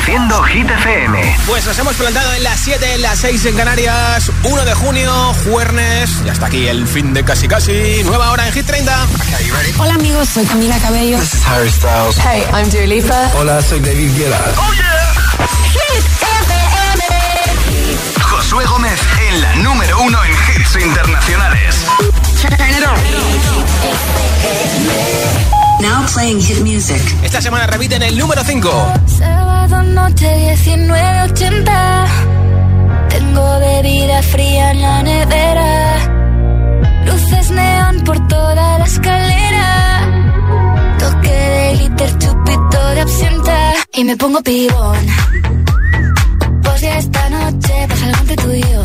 Reproduciendo Hit FM. Pues nos hemos plantado en las 7, en las 6 en Canarias. 1 de junio, jueves. Y hasta aquí el fin de casi casi. Nueva hora en Hit 30. Hola amigos, soy Camila Cabello. This is Harry Styles. Hey, I'm Dua Lipa. Hola, soy David Guetta. ¡Oh, yeah! Hit FM. Josué Gómez en la número uno en hits internacionales. Now playing hit music. Esta semana repiten el número 5. Sábado noche 1980. Tengo bebida fría en la nevera. Luces neón por toda la escalera. Toque de glitter, chupito de absenta. Y me pongo pibón. Pues ya esta noche pasa algo entre tú y yo.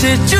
是。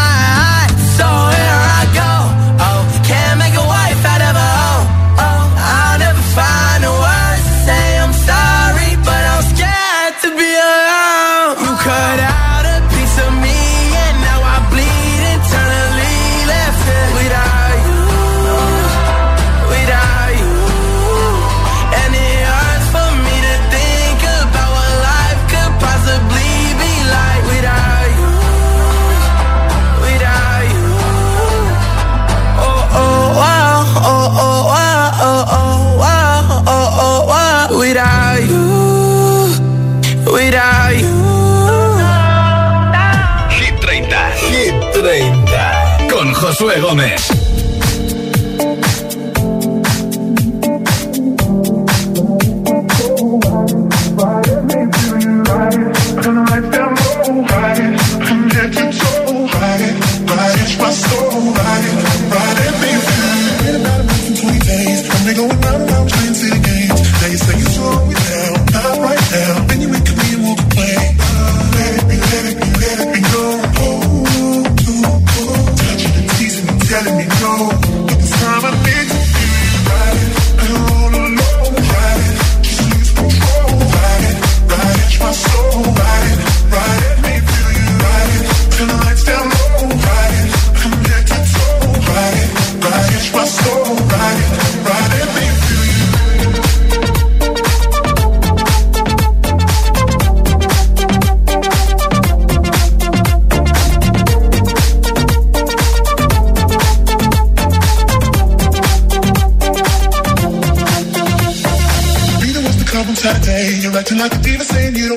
Gómez.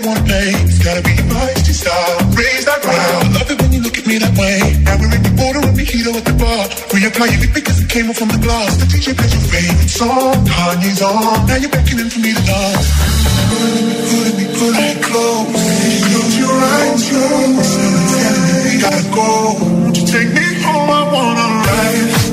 one place. It's gotta be my style. Raise that ground. I love it when you look at me that way. Now we're in the border of mojito at the bar. Reapply your lip because it came off from the glass. The DJ plays your favorite song. Kanye's on. Now you're beckoning for me to dance. Put me, put me, pulling me close. Close your eyes, close. Telling me we gotta go. Won't you take me home? I wanna ride.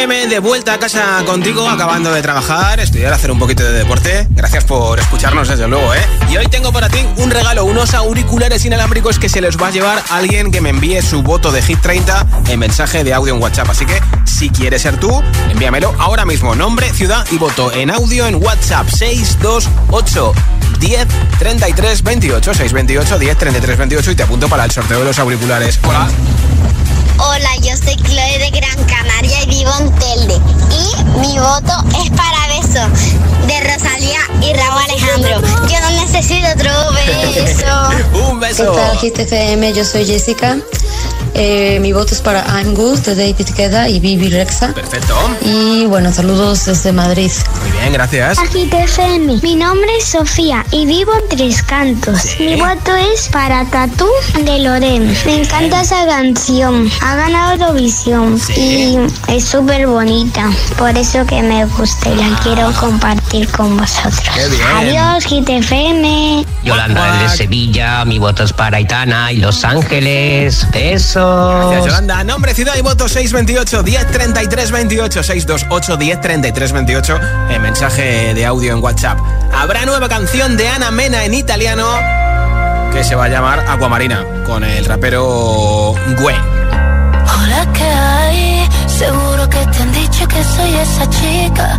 Gómez. de vuelta a casa contigo, acabando de trabajar, estudiar, hacer un poquito de deporte. Gracias por escucharnos desde luego, ¿eh? Y hoy tengo para ti un regalo, unos auriculares inalámbricos que se los va a llevar alguien que me envíe su voto de Hit 30 en mensaje de audio en WhatsApp. Así que si quieres ser tú, envíamelo ahora mismo. Nombre, ciudad y voto en audio en WhatsApp 628 10 33 28 628 10 33 28 y te apunto para el sorteo de los auriculares. Hola. Hola, yo soy Chloe de Gran Canaria y vivo en Telde. Y mi voto es para beso de Rosalía y Raúl Alejandro. Yo no necesito otro beso. Un beso. ¿Qué tal, GTFM? Yo soy Jessica. Eh, mi voto es para I'm Good de David Queda y Vivi Rexa. Perfecto. Y bueno, saludos desde Madrid. Muy bien, gracias. Aquí FM. Mi nombre es Sofía y vivo en Tres Cantos. Mi voto es para Tatú de Loren. Me encanta esa canción. Ha ganado Eurovisión y es súper bonita. Por eso que me gusta y la quiero compartir con vosotros. Qué bien. Adiós, GTFM. Yolanda de Sevilla, mi voto es para Aitana y Los Ángeles. Besos. Gracias, Yolanda. Nombre, ciudad y voto 628 1033 28 628 1033 28 en mensaje de audio en WhatsApp. Habrá nueva canción de Ana Mena en italiano que se va a llamar Aquamarina con el rapero Gue. Hola, ¿qué hay? Seguro que te han dicho que soy esa chica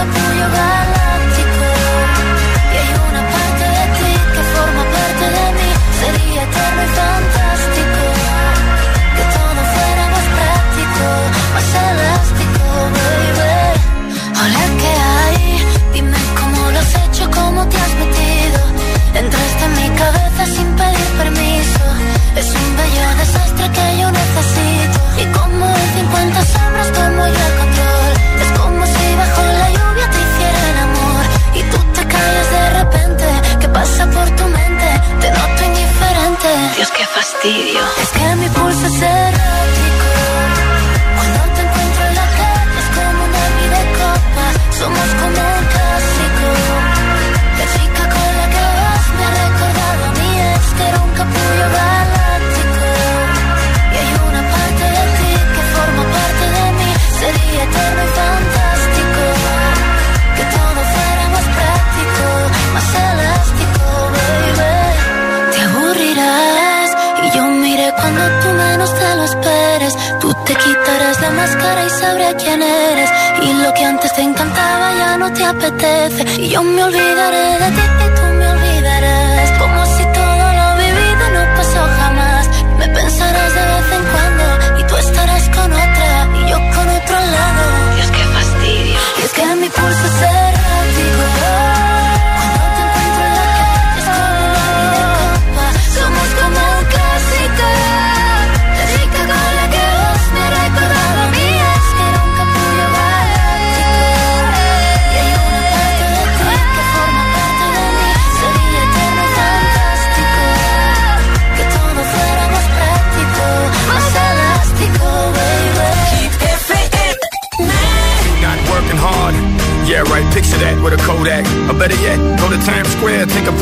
que era un capullo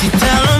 Tell them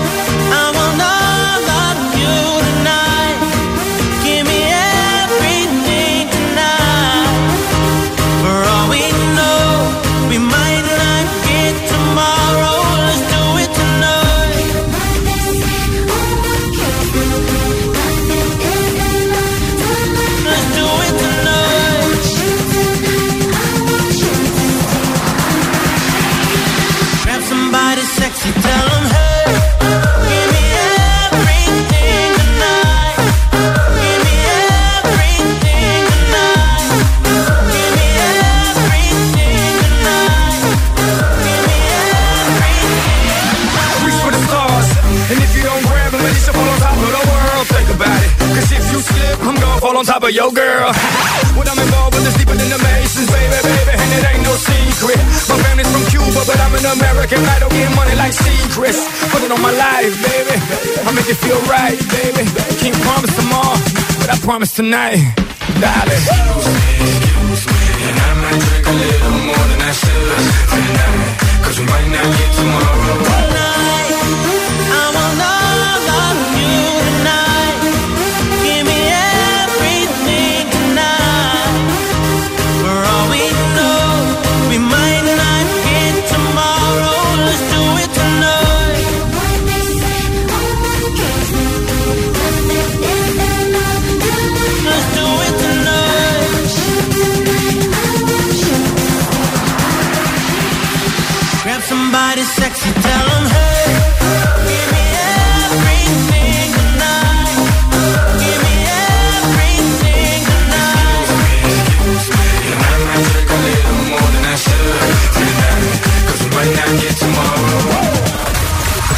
Sexy, tell. Reach for the stars. And if you don't grab at least you fall on top of the world. Think about it. Cause if you slip, I'm gonna fall on top of your girl. American. I don't get money like secrets. Put it on my life, baby. I make it feel right, baby. Can't promise tomorrow, but I promise tonight, darling. Excuse me, excuse me, and I might drink a little more than I should tonight. Cause we might not get tomorrow. Tonight,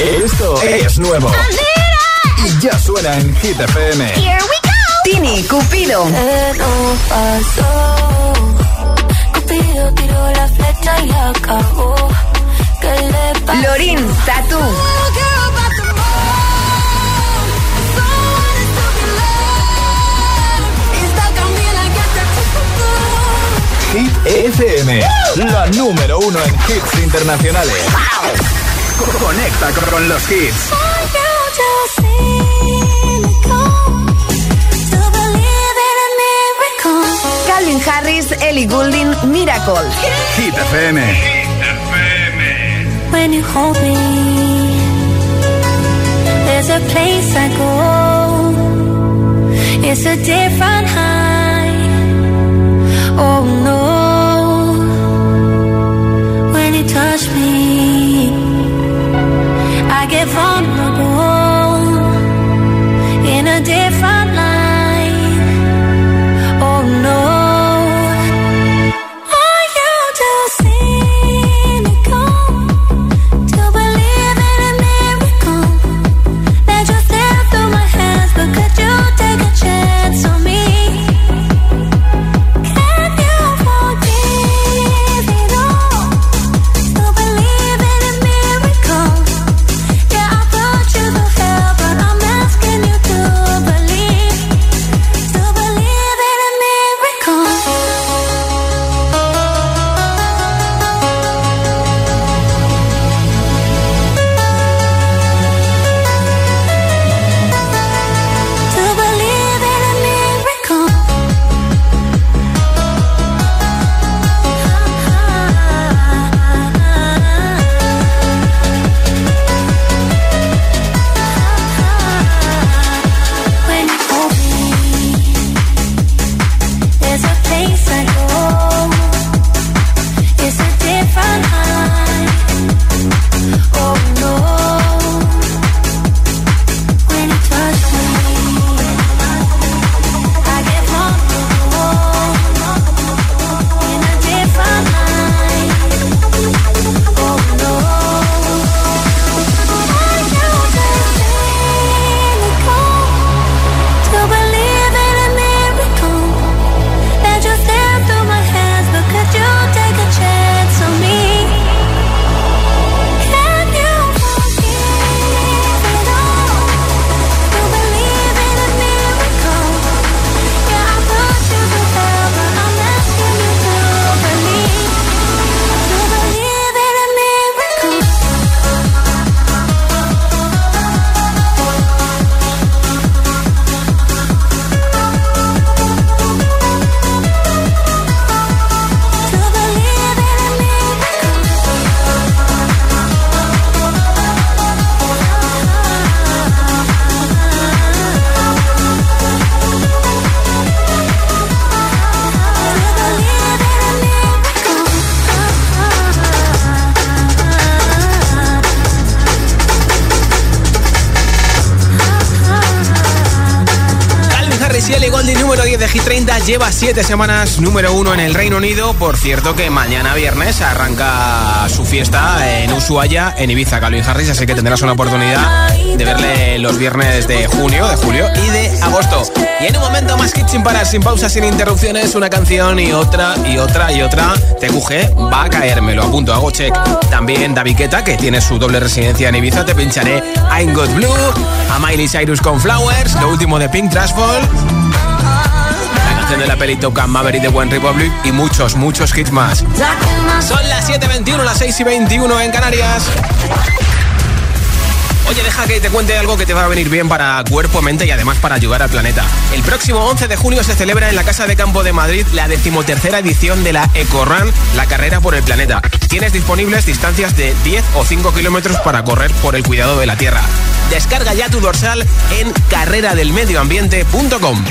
Esto es nuevo. Y ya suena en Hit FM. Here we go. Tini, Cupido. pasó. Cupido tiró la flecha y acabó. Lorin, Tatu. Hit FM, la número uno en hits internacionales. Conecta con los hits. Calvin Harris, Ellie Goulding, Miracle. Hit FM. When you hold me, there's a place I go. It's a different high. Oh no, Lleva 7 semanas número 1 en el Reino Unido. Por cierto, que mañana viernes arranca su fiesta en Ushuaia, en Ibiza, Calvin Harris. Así que tendrás una oportunidad de verle los viernes de junio, de julio y de agosto. Y en un momento más hit sin parar, sin pausas, sin interrupciones, una canción y otra y otra y otra. TQG va a caer, me lo apunto, hago check. También David Guetta, que tiene su doble residencia en Ibiza, te pincharé I'm Got Blue, a Miley Cyrus con Flowers, lo último de Pink Trashfall, de la peli Top Gun Maverick de One Republic y muchos, muchos hits más. Son las 7.21, las 6.21 en Canarias. Oye, deja que te cuente algo que te va a venir bien para cuerpo, mente y además para ayudar al planeta. El próximo 11 de junio se celebra en la Casa de Campo de Madrid la decimotercera edición de la EcoRun, la carrera por el planeta. Tienes disponibles distancias de 10 o 5 kilómetros para correr por el cuidado de la Tierra. Descarga ya tu dorsal en carreradelmedioambiente.com.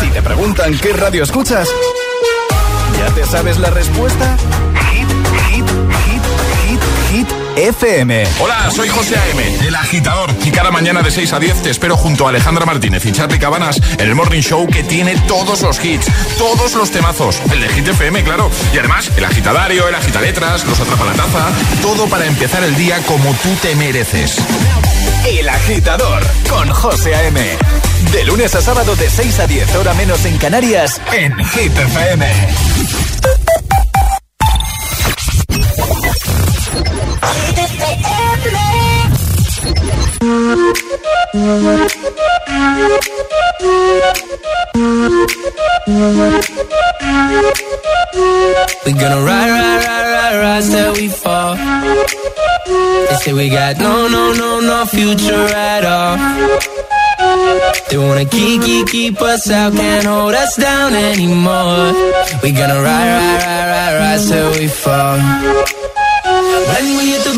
Si te preguntan qué radio escuchas, ¿ya te sabes la respuesta? Hit, hit, hit, hit, hit. FM. Hola, soy José A.M., el agitador. Y cada mañana de 6 a 10 te espero junto a Alejandra Martínez y Charlie Cabanas en el Morning Show que tiene todos los hits, todos los temazos. El de Hit FM, claro. Y además, el agitadario, el agitaletras, los atrapalataza. Todo para empezar el día como tú te mereces. El agitador con José A.M. De lunes a sábado de 6 a 10, hora menos en Canarias, en Hit FM. We gonna ride, ride, ride, ride, ride till we fall. They say we got no, no, no, no future at all. They wanna keep, keep, keep us out, can't hold us down anymore. We gonna ride, ride, ride, ride, ride till we fall. When we hit the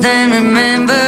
Then remember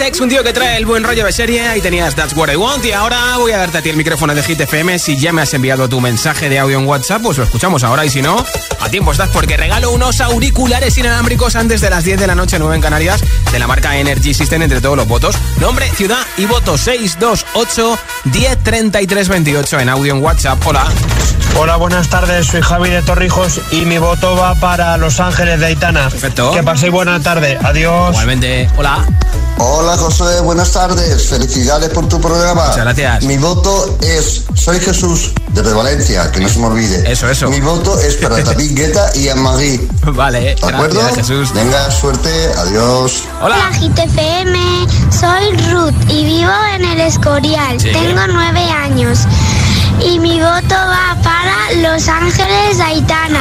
Alex, un tío que trae el buen rollo de serie. Ahí tenías That's What I Want. Y ahora voy a darte a ti el micrófono de Hit FM. Si ya me has enviado tu mensaje de audio en WhatsApp, pues lo escuchamos ahora. Y si no, a tiempo estás porque regalo unos auriculares inalámbricos antes de las 10 de la noche, 9 en Canarias, de la marca Energy System entre todos los votos. Nombre, ciudad y voto 628 103328 en audio en WhatsApp. Hola. Hola, buenas tardes. Soy Javi de Torrijos y mi voto va para Los Ángeles de Aitana. Perfecto. Que paséis buena tarde. Adiós. Igualmente. Hola. Hola José, buenas tardes. Felicidades por tu programa. Muchas gracias. Mi voto es Soy Jesús desde Valencia, que no se me olvide. Eso, eso. Mi voto es para David Guetta y Amagui. Vale, ¿De acuerdo? gracias, Jesús. Venga, suerte. Adiós. Hola. GTFM, soy Ruth y vivo en el Escorial. Sí. Tengo nueve años. Y mi voto va para Los Ángeles Aitana.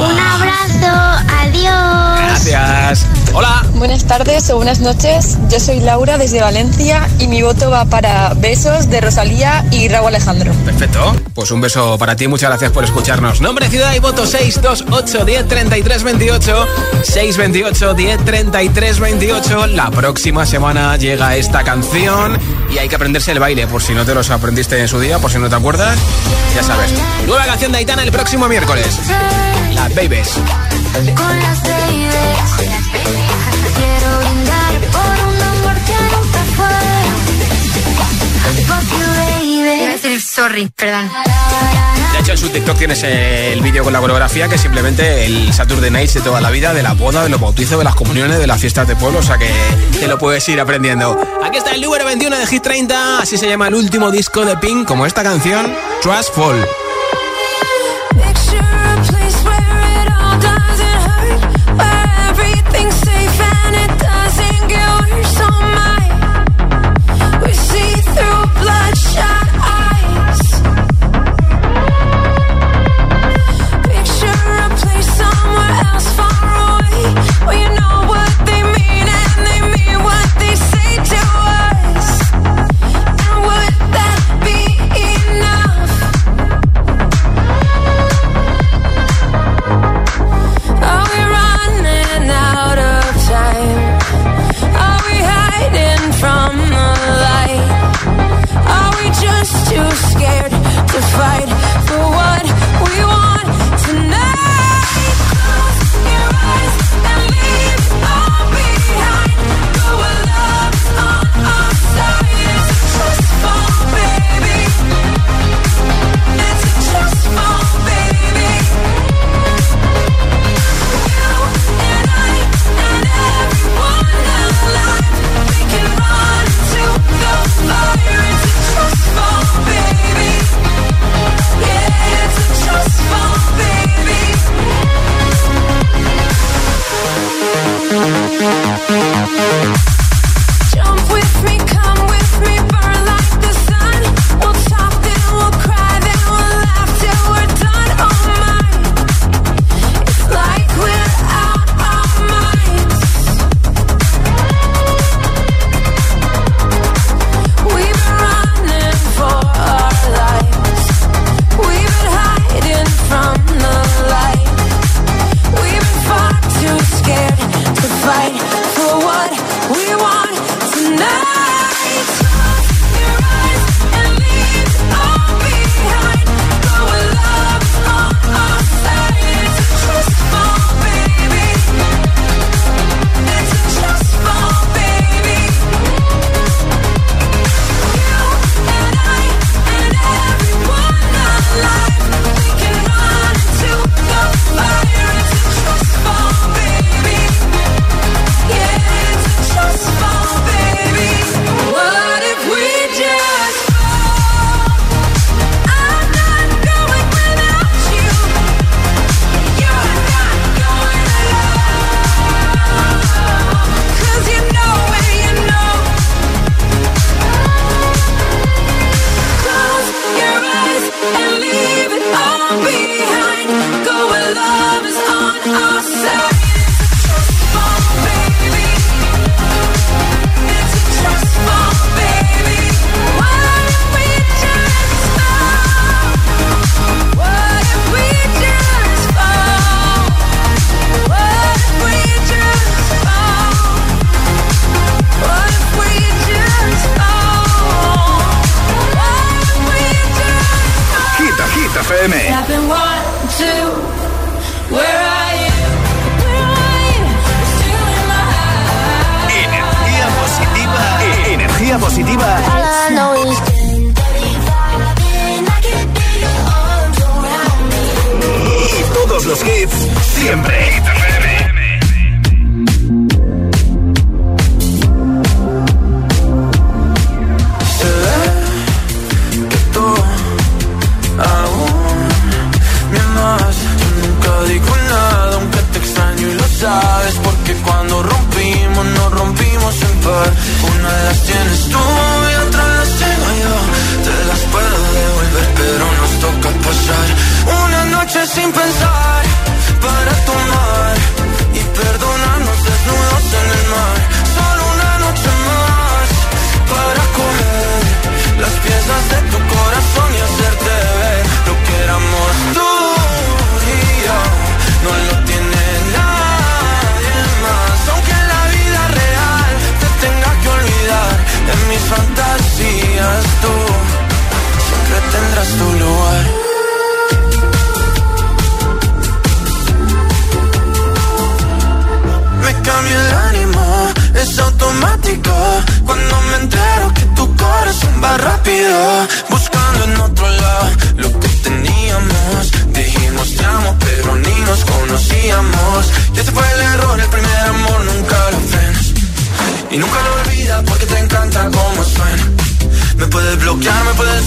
Un abrazo, adiós. Gracias. Hola. Buenas tardes o buenas noches. Yo soy Laura desde Valencia y mi voto va para Besos de Rosalía y Raúl Alejandro. Perfecto. Pues un beso para ti, muchas gracias por escucharnos. Nombre, ciudad y voto 628 1033 28 628 1033 28. La próxima semana llega esta canción y hay que aprenderse el baile, por si no te los aprendiste en su día, por si no te acuerdas, ya sabes. Nueva canción de Aitana el próximo miércoles. Las Babies. Sorry, perdón De hecho, en su TikTok tienes el vídeo con la coreografía, que simplemente el Saturday Nights de toda la vida, de la boda, de los bautizos, de las comuniones, de las fiestas de pueblo, o sea que te lo puedes ir aprendiendo. Aquí está el número 21 de Hit 30, así se llama el último disco de Pink, como esta canción, Trust Fall. left in a storm.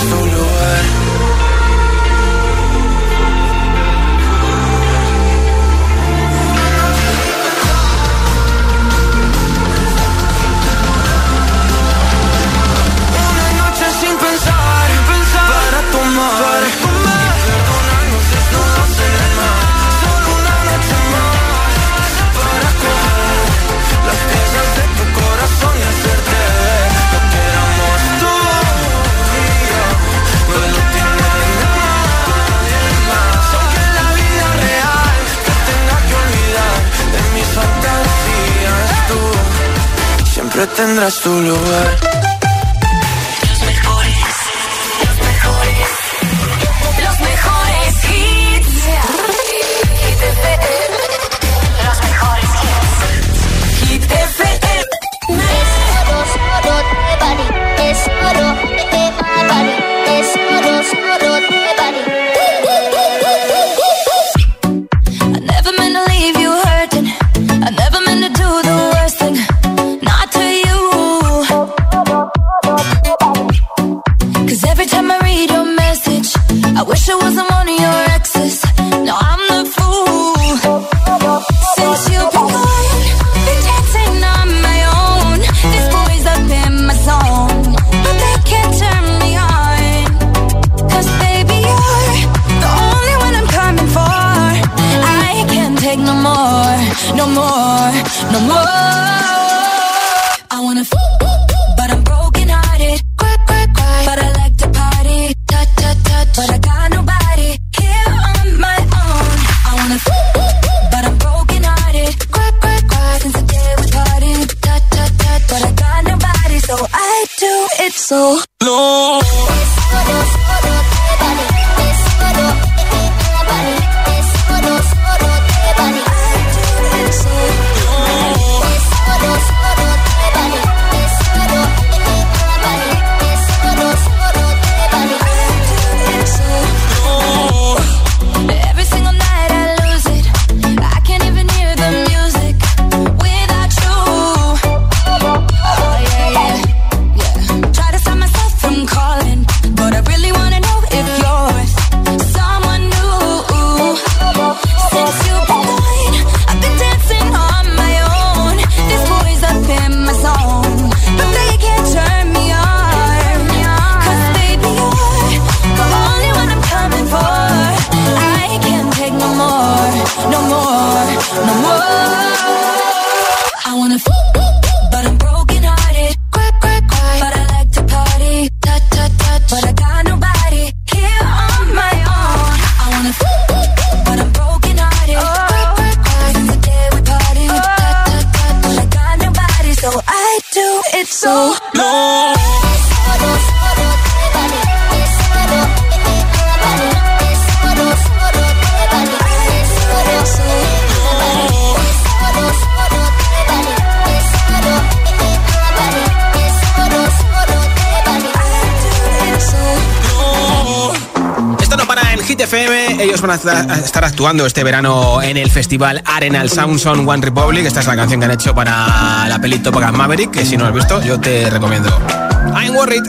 tu lugar. tendrás tu lugar. Actuando este verano en el festival Arenal Sounds on One Republic. Esta es la canción que han hecho para la peli Top Gun Maverick, que si no has visto, yo te recomiendo. I'm worried.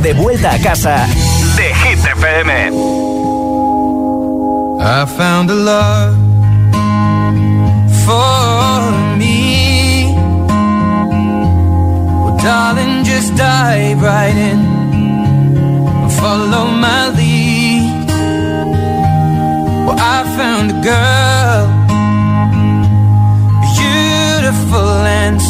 De vuelta a casa de Hit FM. I found a love for me. Follow my I found a girl, beautiful and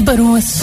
Barões.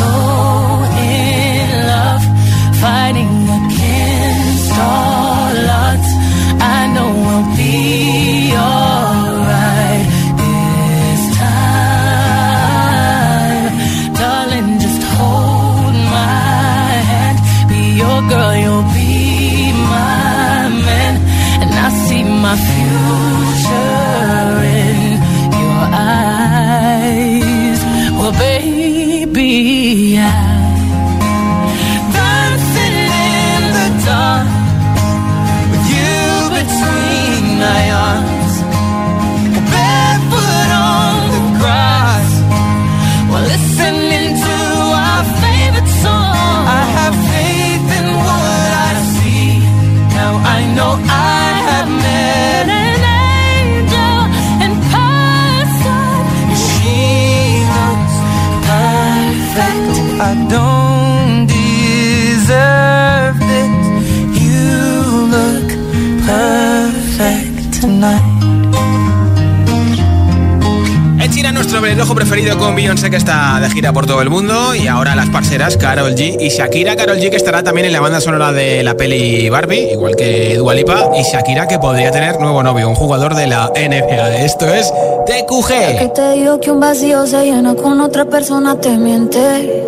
Pelirrojo preferido con Beyoncé que está de gira por todo el mundo y ahora las parceras Carol G y Shakira. Carol G que estará también en la banda sonora de la peli Barbie, igual que Dua Lipa y Shakira que podría tener nuevo novio, un jugador de la NBA. Esto es TQG. Que te digo que un vacío se llena con otra persona te miente.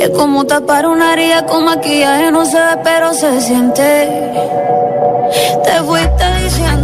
Es como tapar una herida con maquillaje, no pero se siente. Te fuiste diciendo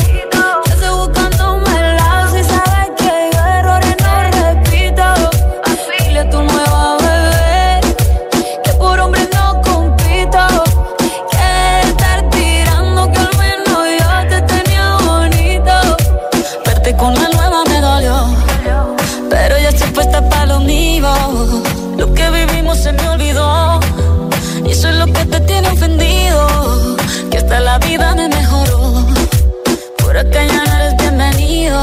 Que hasta la vida me mejoró, por acá ya no eres bienvenido.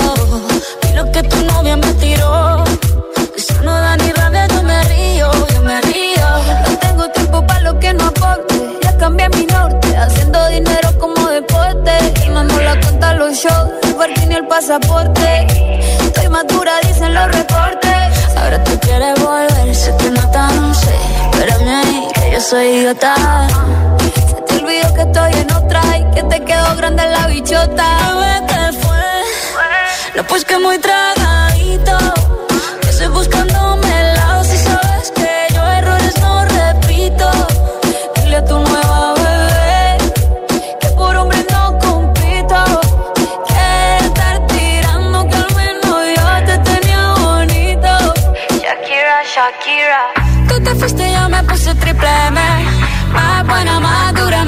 Y lo que tu novia me tiró, eso no da ni rabia, yo me río, yo me río. No tengo tiempo para lo que no aporte. Ya cambié mi norte, haciendo dinero como deporte. Y no la cuenta los shows, el y el pasaporte. Estoy madura, dicen los reportes. Ahora tú quieres volver, te nota, no sé. Espérame ahí, que yo soy idiota. Olvidó que estoy en otra y que te quedó grande la bichota. ¿qué fue? No, pues que muy tragadito. Que estoy buscándome el lado si sabes que yo errores no repito. Dile a tu nueva bebé que por hombre no compito. Que estar tirando que al menos yo te tenía bonito. Shakira, Shakira. Tú te fuiste y yo me puse triple M. Más buena, más dura.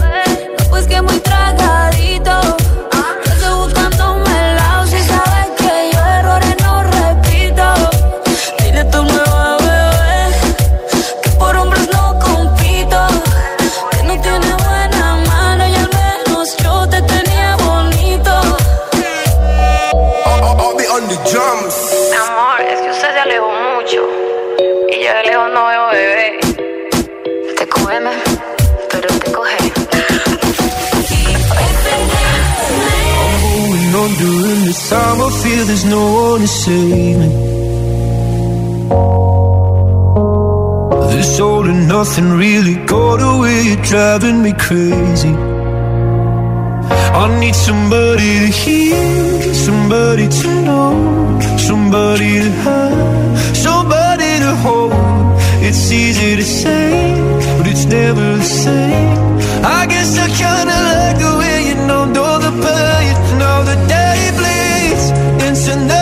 Pues que muy tragadito. This time, I feel there's no one to save me. This all and nothing really got away, you're driving me crazy. I need somebody to hear, somebody to know, somebody to have, somebody to hold. It's easy to say, but it's never the same. I guess I kinda like the way you know. en to know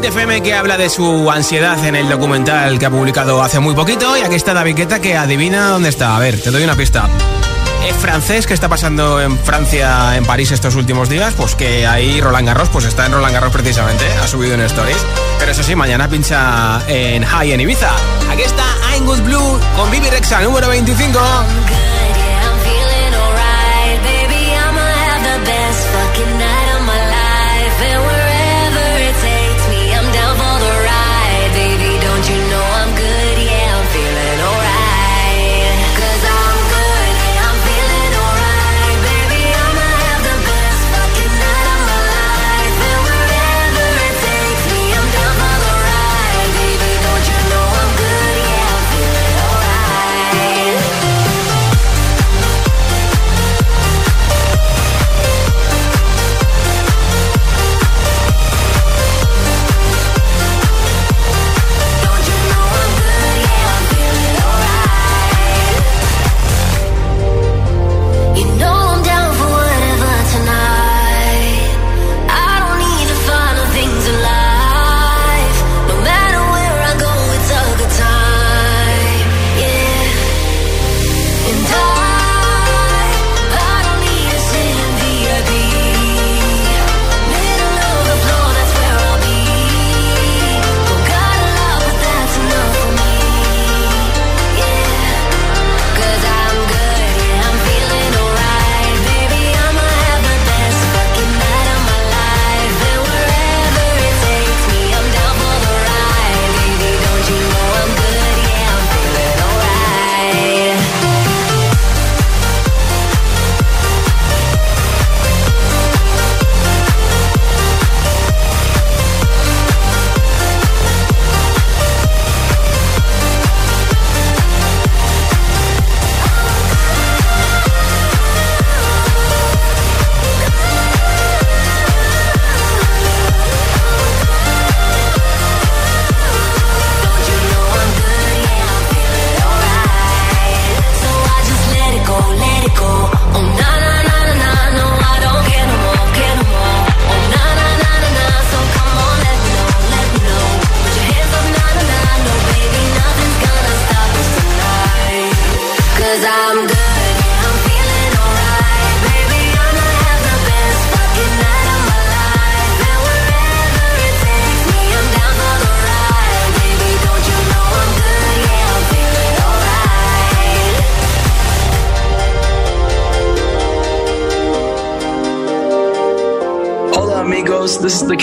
Hit que habla de su ansiedad en el documental que ha publicado hace muy poquito. Y aquí está David Guetta que adivina dónde está. A ver, te doy una pista. Es francés que está pasando en Francia, en París estos últimos días, pues que ahí Roland Garros, pues está en Roland Garros precisamente, ha subido en Stories. Pero eso sí, mañana pincha en High en Ibiza. Aquí está I'm Blue con Vivi Rexa, número 25.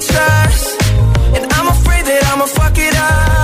To trust, and I'm afraid that I'ma fuck it up.